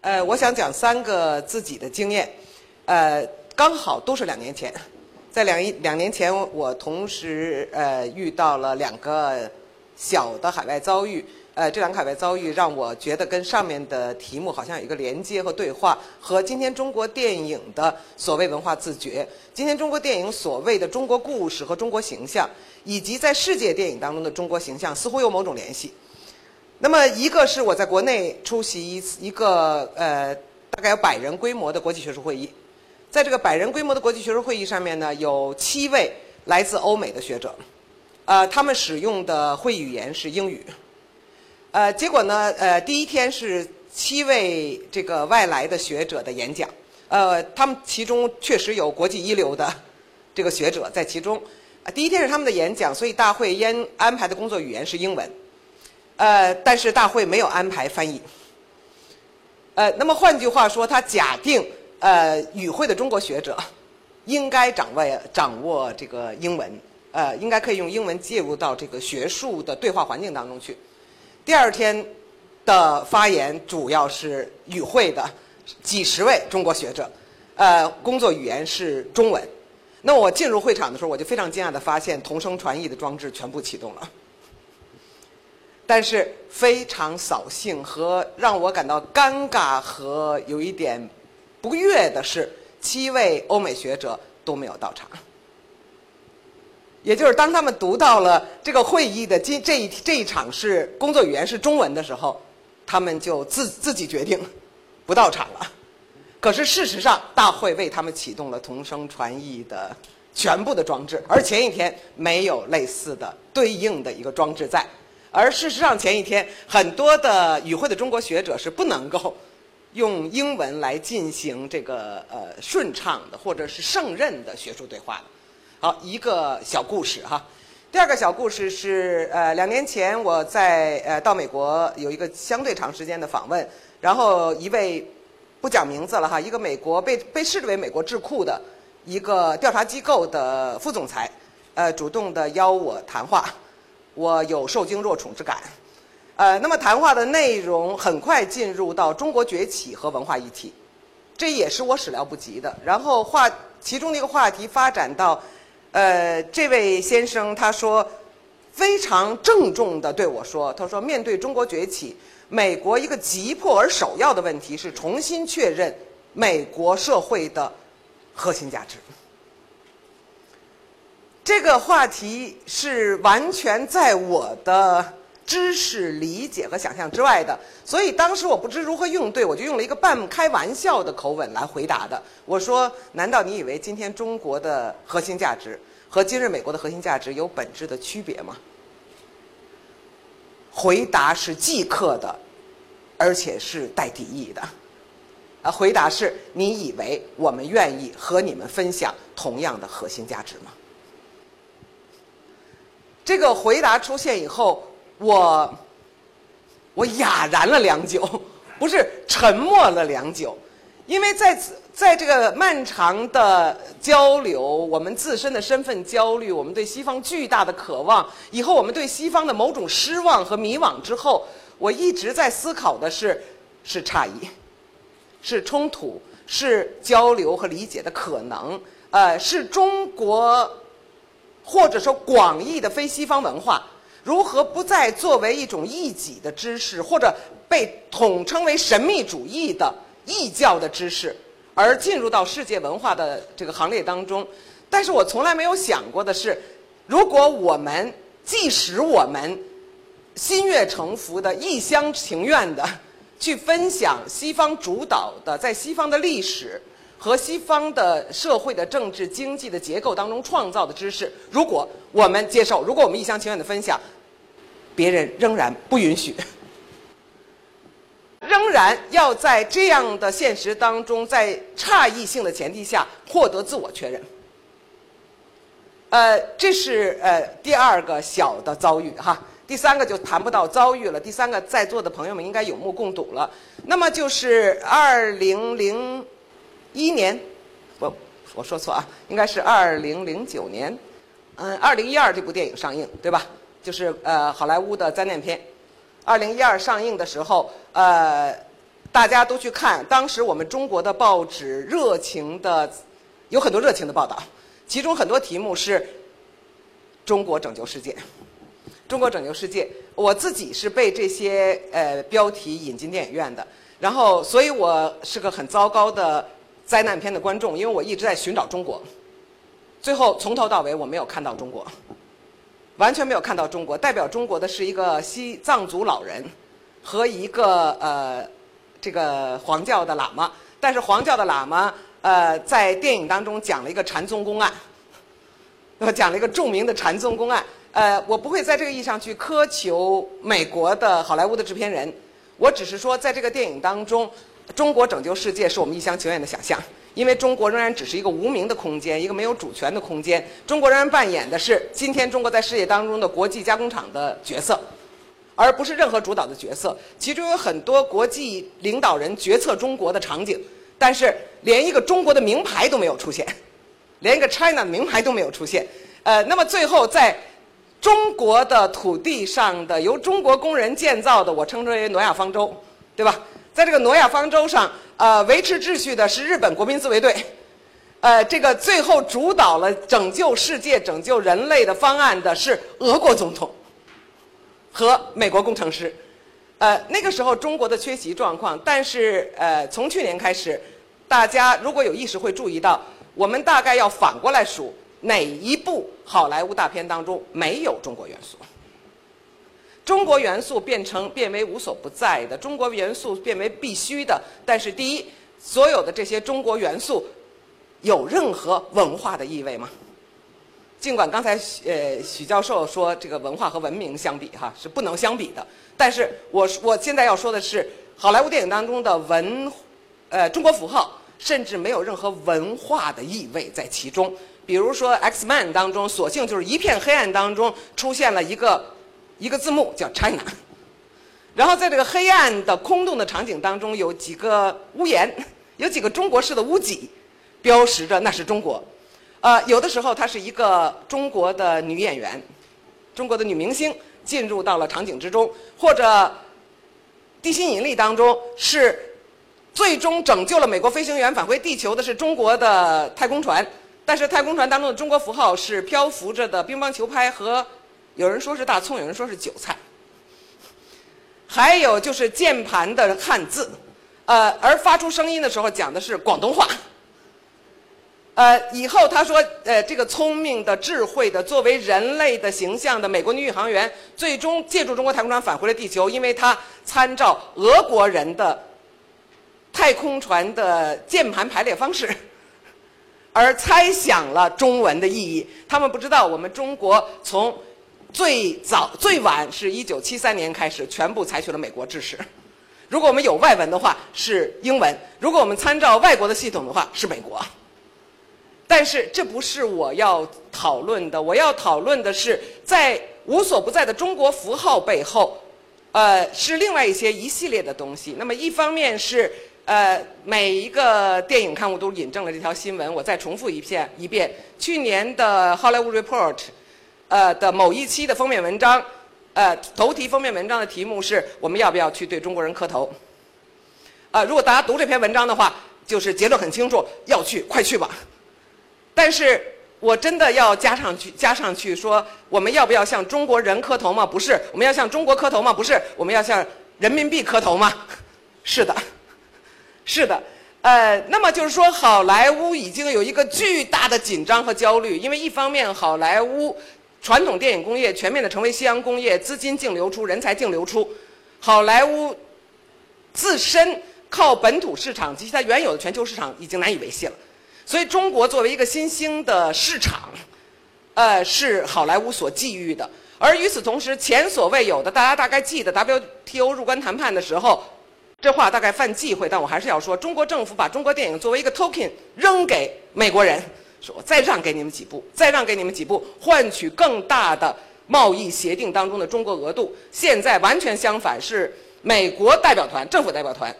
呃，我想讲三个自己的经验，呃，刚好都是两年前，在两一两年前，我同时呃遇到了两个小的海外遭遇，呃，这两个海外遭遇让我觉得跟上面的题目好像有一个连接和对话，和今天中国电影的所谓文化自觉，今天中国电影所谓的中国故事和中国形象，以及在世界电影当中的中国形象，似乎有某种联系。那么，一个是我在国内出席一次一个呃大概有百人规模的国际学术会议，在这个百人规模的国际学术会议上面呢，有七位来自欧美的学者，呃，他们使用的会语言是英语，呃，结果呢，呃，第一天是七位这个外来的学者的演讲，呃，他们其中确实有国际一流的这个学者在其中，啊，第一天是他们的演讲，所以大会安安排的工作语言是英文。呃，但是大会没有安排翻译。呃，那么换句话说，他假定呃与会的中国学者应该掌握掌握这个英文，呃，应该可以用英文介入到这个学术的对话环境当中去。第二天的发言主要是与会的几十位中国学者，呃，工作语言是中文。那我进入会场的时候，我就非常惊讶的发现，同声传译的装置全部启动了。但是非常扫兴和让我感到尴尬和有一点不悦的是，七位欧美学者都没有到场。也就是当他们读到了这个会议的今这一这一场是工作语言是中文的时候，他们就自自己决定不到场了。可是事实上，大会为他们启动了同声传译的全部的装置，而前一天没有类似的对应的一个装置在。而事实上，前一天很多的与会的中国学者是不能够用英文来进行这个呃顺畅的或者是胜任的学术对话的。好，一个小故事哈。第二个小故事是呃两年前我在呃到美国有一个相对长时间的访问，然后一位不讲名字了哈，一个美国被被视之为美国智库的一个调查机构的副总裁，呃主动的邀我谈话。我有受惊若宠之感，呃，那么谈话的内容很快进入到中国崛起和文化议题，这也是我始料不及的。然后话其中的一个话题发展到，呃，这位先生他说非常郑重的对我说，他说面对中国崛起，美国一个急迫而首要的问题是重新确认美国社会的核心价值。这个话题是完全在我的知识理解和想象之外的，所以当时我不知如何应对，我就用了一个半开玩笑的口吻来回答的。我说：“难道你以为今天中国的核心价值和今日美国的核心价值有本质的区别吗？”回答是即刻的，而且是带敌意的。啊，回答是：你以为我们愿意和你们分享同样的核心价值吗？这个回答出现以后，我我哑然了良久，不是沉默了良久，因为在此在这个漫长的交流，我们自身的身份焦虑，我们对西方巨大的渴望，以后我们对西方的某种失望和迷惘之后，我一直在思考的是是差异，是冲突，是交流和理解的可能，呃，是中国。或者说广义的非西方文化如何不再作为一种异己的知识，或者被统称为神秘主义的异教的知识，而进入到世界文化的这个行列当中？但是我从来没有想过的是，如果我们即使我们心悦诚服的、一厢情愿的去分享西方主导的在西方的历史。和西方的社会的政治经济的结构当中创造的知识，如果我们接受，如果我们一厢情愿的分享，别人仍然不允许，仍然要在这样的现实当中，在差异性的前提下获得自我确认。呃，这是呃第二个小的遭遇哈，第三个就谈不到遭遇了。第三个在座的朋友们应该有目共睹了。那么就是二零零。一年，不，我说错啊，应该是二零零九年，嗯，二零一二这部电影上映，对吧？就是呃，好莱坞的灾难片。二零一二上映的时候，呃，大家都去看，当时我们中国的报纸热情的，有很多热情的报道，其中很多题目是“中国拯救世界”，“中国拯救世界”。我自己是被这些呃标题引进电影院的，然后，所以我是个很糟糕的灾难片的观众，因为我一直在寻找中国，最后从头到尾我没有看到中国，完全没有看到中国。代表中国的是一个西藏族老人和一个呃这个黄教的喇嘛，但是黄教的喇嘛呃在电影当中讲了一个禅宗公案，那么讲了一个著名的禅宗公案。呃，我不会在这个意义上去苛求美国的好莱坞的制片人，我只是说，在这个电影当中，中国拯救世界是我们一厢情愿的想象，因为中国仍然只是一个无名的空间，一个没有主权的空间。中国仍然扮演的是今天中国在世界当中的国际加工厂的角色，而不是任何主导的角色。其中有很多国际领导人决策中国的场景，但是连一个中国的名牌都没有出现，连一个 China 的名牌都没有出现。呃，那么最后在。中国的土地上的由中国工人建造的，我称之为诺亚方舟，对吧？在这个诺亚方舟上，呃，维持秩序的是日本国民自卫队，呃，这个最后主导了拯救世界、拯救人类的方案的是俄国总统和美国工程师。呃，那个时候中国的缺席状况，但是呃，从去年开始，大家如果有意识会注意到，我们大概要反过来数。哪一部好莱坞大片当中没有中国元素？中国元素变成变为无所不在的，中国元素变为必须的。但是，第一，所有的这些中国元素有任何文化的意味吗？尽管刚才呃许教授说这个文化和文明相比哈是不能相比的，但是我我现在要说的是，好莱坞电影当中的文呃中国符号甚至没有任何文化的意味在其中。比如说《X Man》当中，索性就是一片黑暗当中出现了一个一个字幕叫 China，然后在这个黑暗的空洞的场景当中，有几个屋檐，有几个中国式的屋脊，标识着那是中国。呃，有的时候它是一个中国的女演员，中国的女明星进入到了场景之中，或者《地心引力》当中是最终拯救了美国飞行员返回地球的是中国的太空船。但是太空船当中的中国符号是漂浮着的乒乓球拍和，有人说是大葱，有人说是韭菜，还有就是键盘的汉字，呃，而发出声音的时候讲的是广东话。呃，以后他说，呃，这个聪明的、智慧的、作为人类的形象的美国女宇航员，最终借助中国太空船返回了地球，因为她参照俄国人的太空船的键盘排列方式。而猜想了中文的意义，他们不知道我们中国从最早最晚是一九七三年开始，全部采取了美国制式。如果我们有外文的话是英文，如果我们参照外国的系统的话是美国。但是这不是我要讨论的，我要讨论的是在无所不在的中国符号背后，呃，是另外一些一系列的东西。那么一方面是。呃，每一个电影刊物都引证了这条新闻。我再重复一遍一遍，去年的《Hollywood Report》呃的某一期的封面文章，呃，头题封面文章的题目是我们要不要去对中国人磕头？啊，如果大家读这篇文章的话，就是结论很清楚，要去，快去吧。但是我真的要加上去，加上去说，我们要不要向中国人磕头吗？不是，我们要向中国磕头吗？不是，我们要向人民币磕头吗？是的。是的，呃，那么就是说，好莱坞已经有一个巨大的紧张和焦虑，因为一方面，好莱坞传统电影工业全面的成为夕阳工业，资金净流出，人才净流出，好莱坞自身靠本土市场及其它原有的全球市场已经难以维系了，所以中国作为一个新兴的市场，呃，是好莱坞所觊觎的，而与此同时，前所未有的，大家大概记得 WTO 入关谈判的时候。这话大概犯忌讳，但我还是要说，中国政府把中国电影作为一个 token 扔给美国人，说我再让给你们几部，再让给你们几部，换取更大的贸易协定当中的中国额度。现在完全相反，是美国代表团、政府代表团，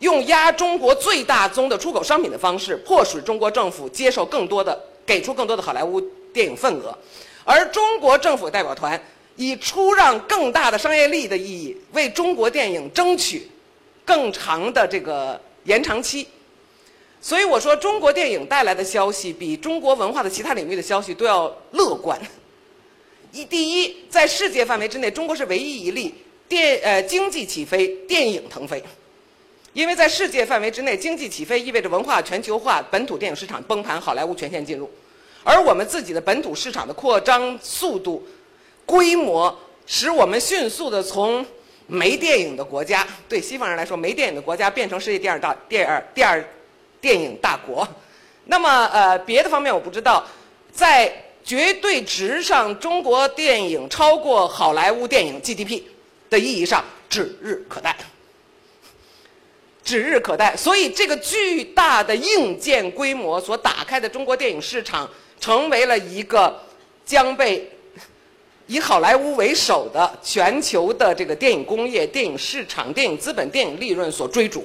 用压中国最大宗的出口商品的方式，迫使中国政府接受更多的、给出更多的好莱坞电影份额，而中国政府代表团以出让更大的商业利益的意义，为中国电影争取。更长的这个延长期。所以我说，中国电影带来的消息比中国文化的其他领域的消息都要乐观。一第一，在世界范围之内，中国是唯一一例电呃经济起飞，电影腾飞。因为在世界范围之内，经济起飞意味着文化全球化，本土电影市场崩盘，好莱坞全线进入。而我们自己的本土市场的扩张速度、规模，使我们迅速的从没电影的国家，对西方人来说没电影的国家，变成世界第二大、第二、第二。电影大国，那么呃，别的方面我不知道，在绝对值上，中国电影超过好莱坞电影 GDP 的意义上指日可待，指日可待。所以，这个巨大的硬件规模所打开的中国电影市场，成为了一个将被以好莱坞为首的全球的这个电影工业、电影市场、电影资本、电影利润所追逐。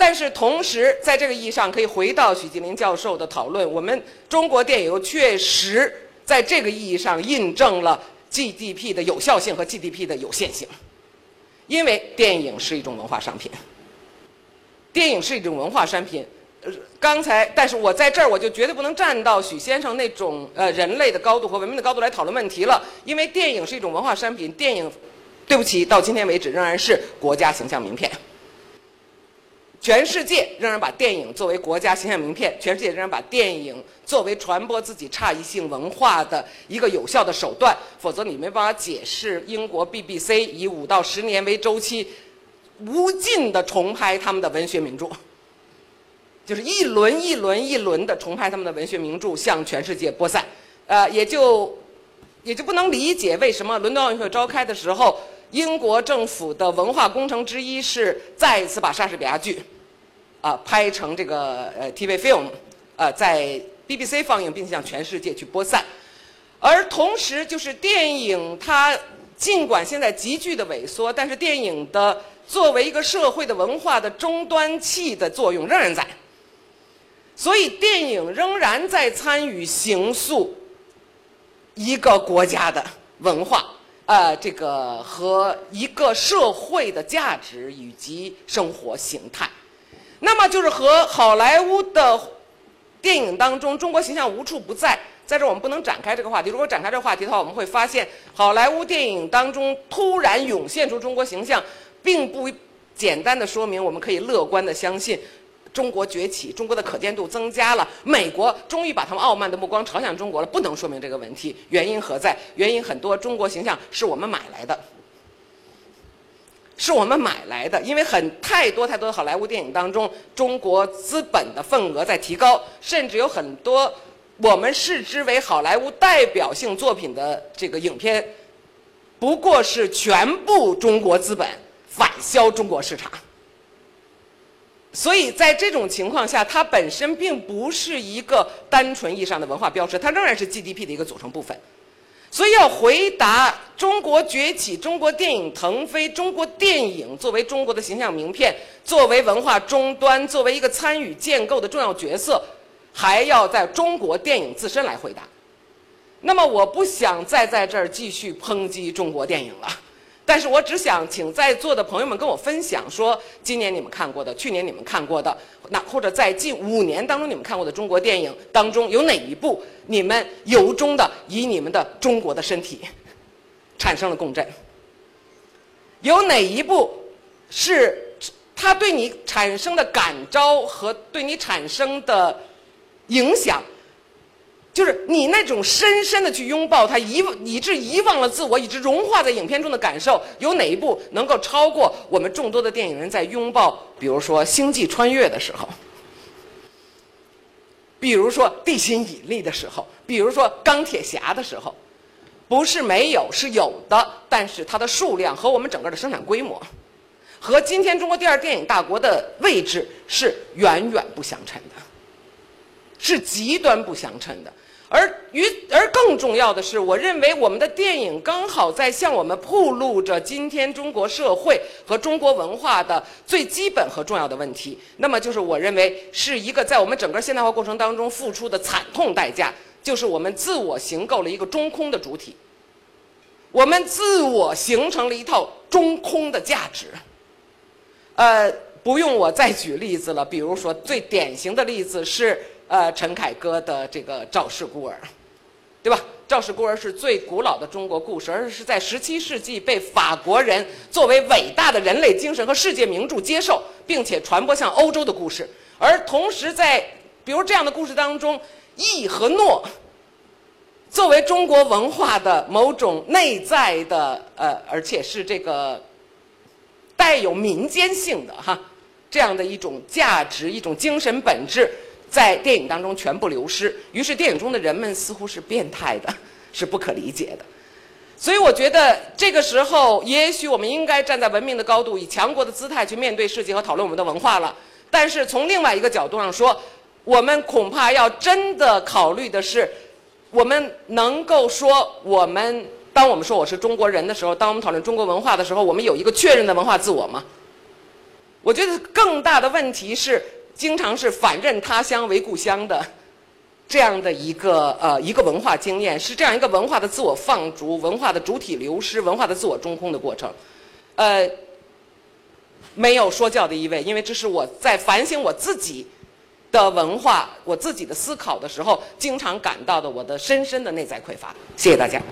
但是同时，在这个意义上，可以回到许吉林教授的讨论。我们中国电影确实在这个意义上印证了 GDP 的有效性和 GDP 的有限性，因为电影是一种文化商品。电影是一种文化商品。呃，刚才，但是我在这儿我就绝对不能站到许先生那种呃人类的高度和文明的高度来讨论问题了，因为电影是一种文化商品。电影，对不起，到今天为止仍然是国家形象名片。全世界仍然把电影作为国家形象名片，全世界仍然把电影作为传播自己差异性文化的一个有效的手段。否则，你没办法解释英国 BBC 以五到十年为周期，无尽的重拍他们的文学名著，就是一轮一轮一轮的重拍他们的文学名著，向全世界播散。呃，也就也就不能理解为什么伦敦奥运会召开的时候。英国政府的文化工程之一是再一次把莎士比亚剧，啊拍成这个呃 TV film，呃在 BBC 放映，并且向全世界去播散。而同时，就是电影它尽管现在急剧的萎缩，但是电影的作为一个社会的文化的终端器的作用仍然在。所以，电影仍然在参与形塑一个国家的文化。呃，这个和一个社会的价值以及生活形态，那么就是和好莱坞的电影当中中国形象无处不在。在这我们不能展开这个话题。如果展开这个话题的话，我们会发现好莱坞电影当中突然涌现出中国形象，并不简单的说明我们可以乐观的相信。中国崛起，中国的可见度增加了，美国终于把他们傲慢的目光朝向中国了。不能说明这个问题，原因何在？原因很多，中国形象是我们买来的，是我们买来的。因为很太多太多的好莱坞电影当中，中国资本的份额在提高，甚至有很多我们视之为好莱坞代表性作品的这个影片，不过是全部中国资本反销中国市场。所以在这种情况下，它本身并不是一个单纯意义上的文化标识，它仍然是 GDP 的一个组成部分。所以要回答中国崛起、中国电影腾飞、中国电影作为中国的形象名片、作为文化终端、作为一个参与建构的重要角色，还要在中国电影自身来回答。那么，我不想再在这儿继续抨击中国电影了。但是我只想请在座的朋友们跟我分享，说今年你们看过的，去年你们看过的，那或者在近五年当中你们看过的中国电影当中，有哪一部你们由衷的以你们的中国的身体 产生了共振？有哪一部是它对你产生的感召和对你产生的影响？就是你那种深深的去拥抱他，遗以致遗忘了自我，以致融化在影片中的感受，有哪一部能够超过我们众多的电影人在拥抱，比如说《星际穿越》的时候，比如说《地心引力》的时候，比如说《钢铁侠》的时候，不是没有，是有的，但是它的数量和我们整个的生产规模，和今天中国第二电影大国的位置是远远不相称的，是极端不相称的。而与而更重要的是，我认为我们的电影刚好在向我们铺露着今天中国社会和中国文化的最基本和重要的问题。那么，就是我认为是一个在我们整个现代化过程当中付出的惨痛代价，就是我们自我形构了一个中空的主体，我们自我形成了一套中空的价值。呃，不用我再举例子了，比如说最典型的例子是呃陈凯歌的这个《赵氏孤儿》，对吧？《赵氏孤儿》是最古老的中国故事，而是在十七世纪被法国人作为伟大的人类精神和世界名著接受，并且传播向欧洲的故事。而同时，在比如这样的故事当中，义和诺作为中国文化的某种内在的呃，而且是这个带有民间性的哈这样的一种价值、一种精神本质。在电影当中全部流失，于是电影中的人们似乎是变态的，是不可理解的。所以我觉得这个时候，也许我们应该站在文明的高度，以强国的姿态去面对世界和讨论我们的文化了。但是从另外一个角度上说，我们恐怕要真的考虑的是，我们能够说我们，当我们说我是中国人的时候，当我们讨论中国文化的时候，我们有一个确认的文化自我吗？我觉得更大的问题是。经常是反认他乡为故乡的这样的一个呃一个文化经验，是这样一个文化的自我放逐、文化的主体流失、文化的自我中空的过程。呃，没有说教的意味，因为这是我在反省我自己的文化、我自己的思考的时候，经常感到的我的深深的内在匮乏。谢谢大家。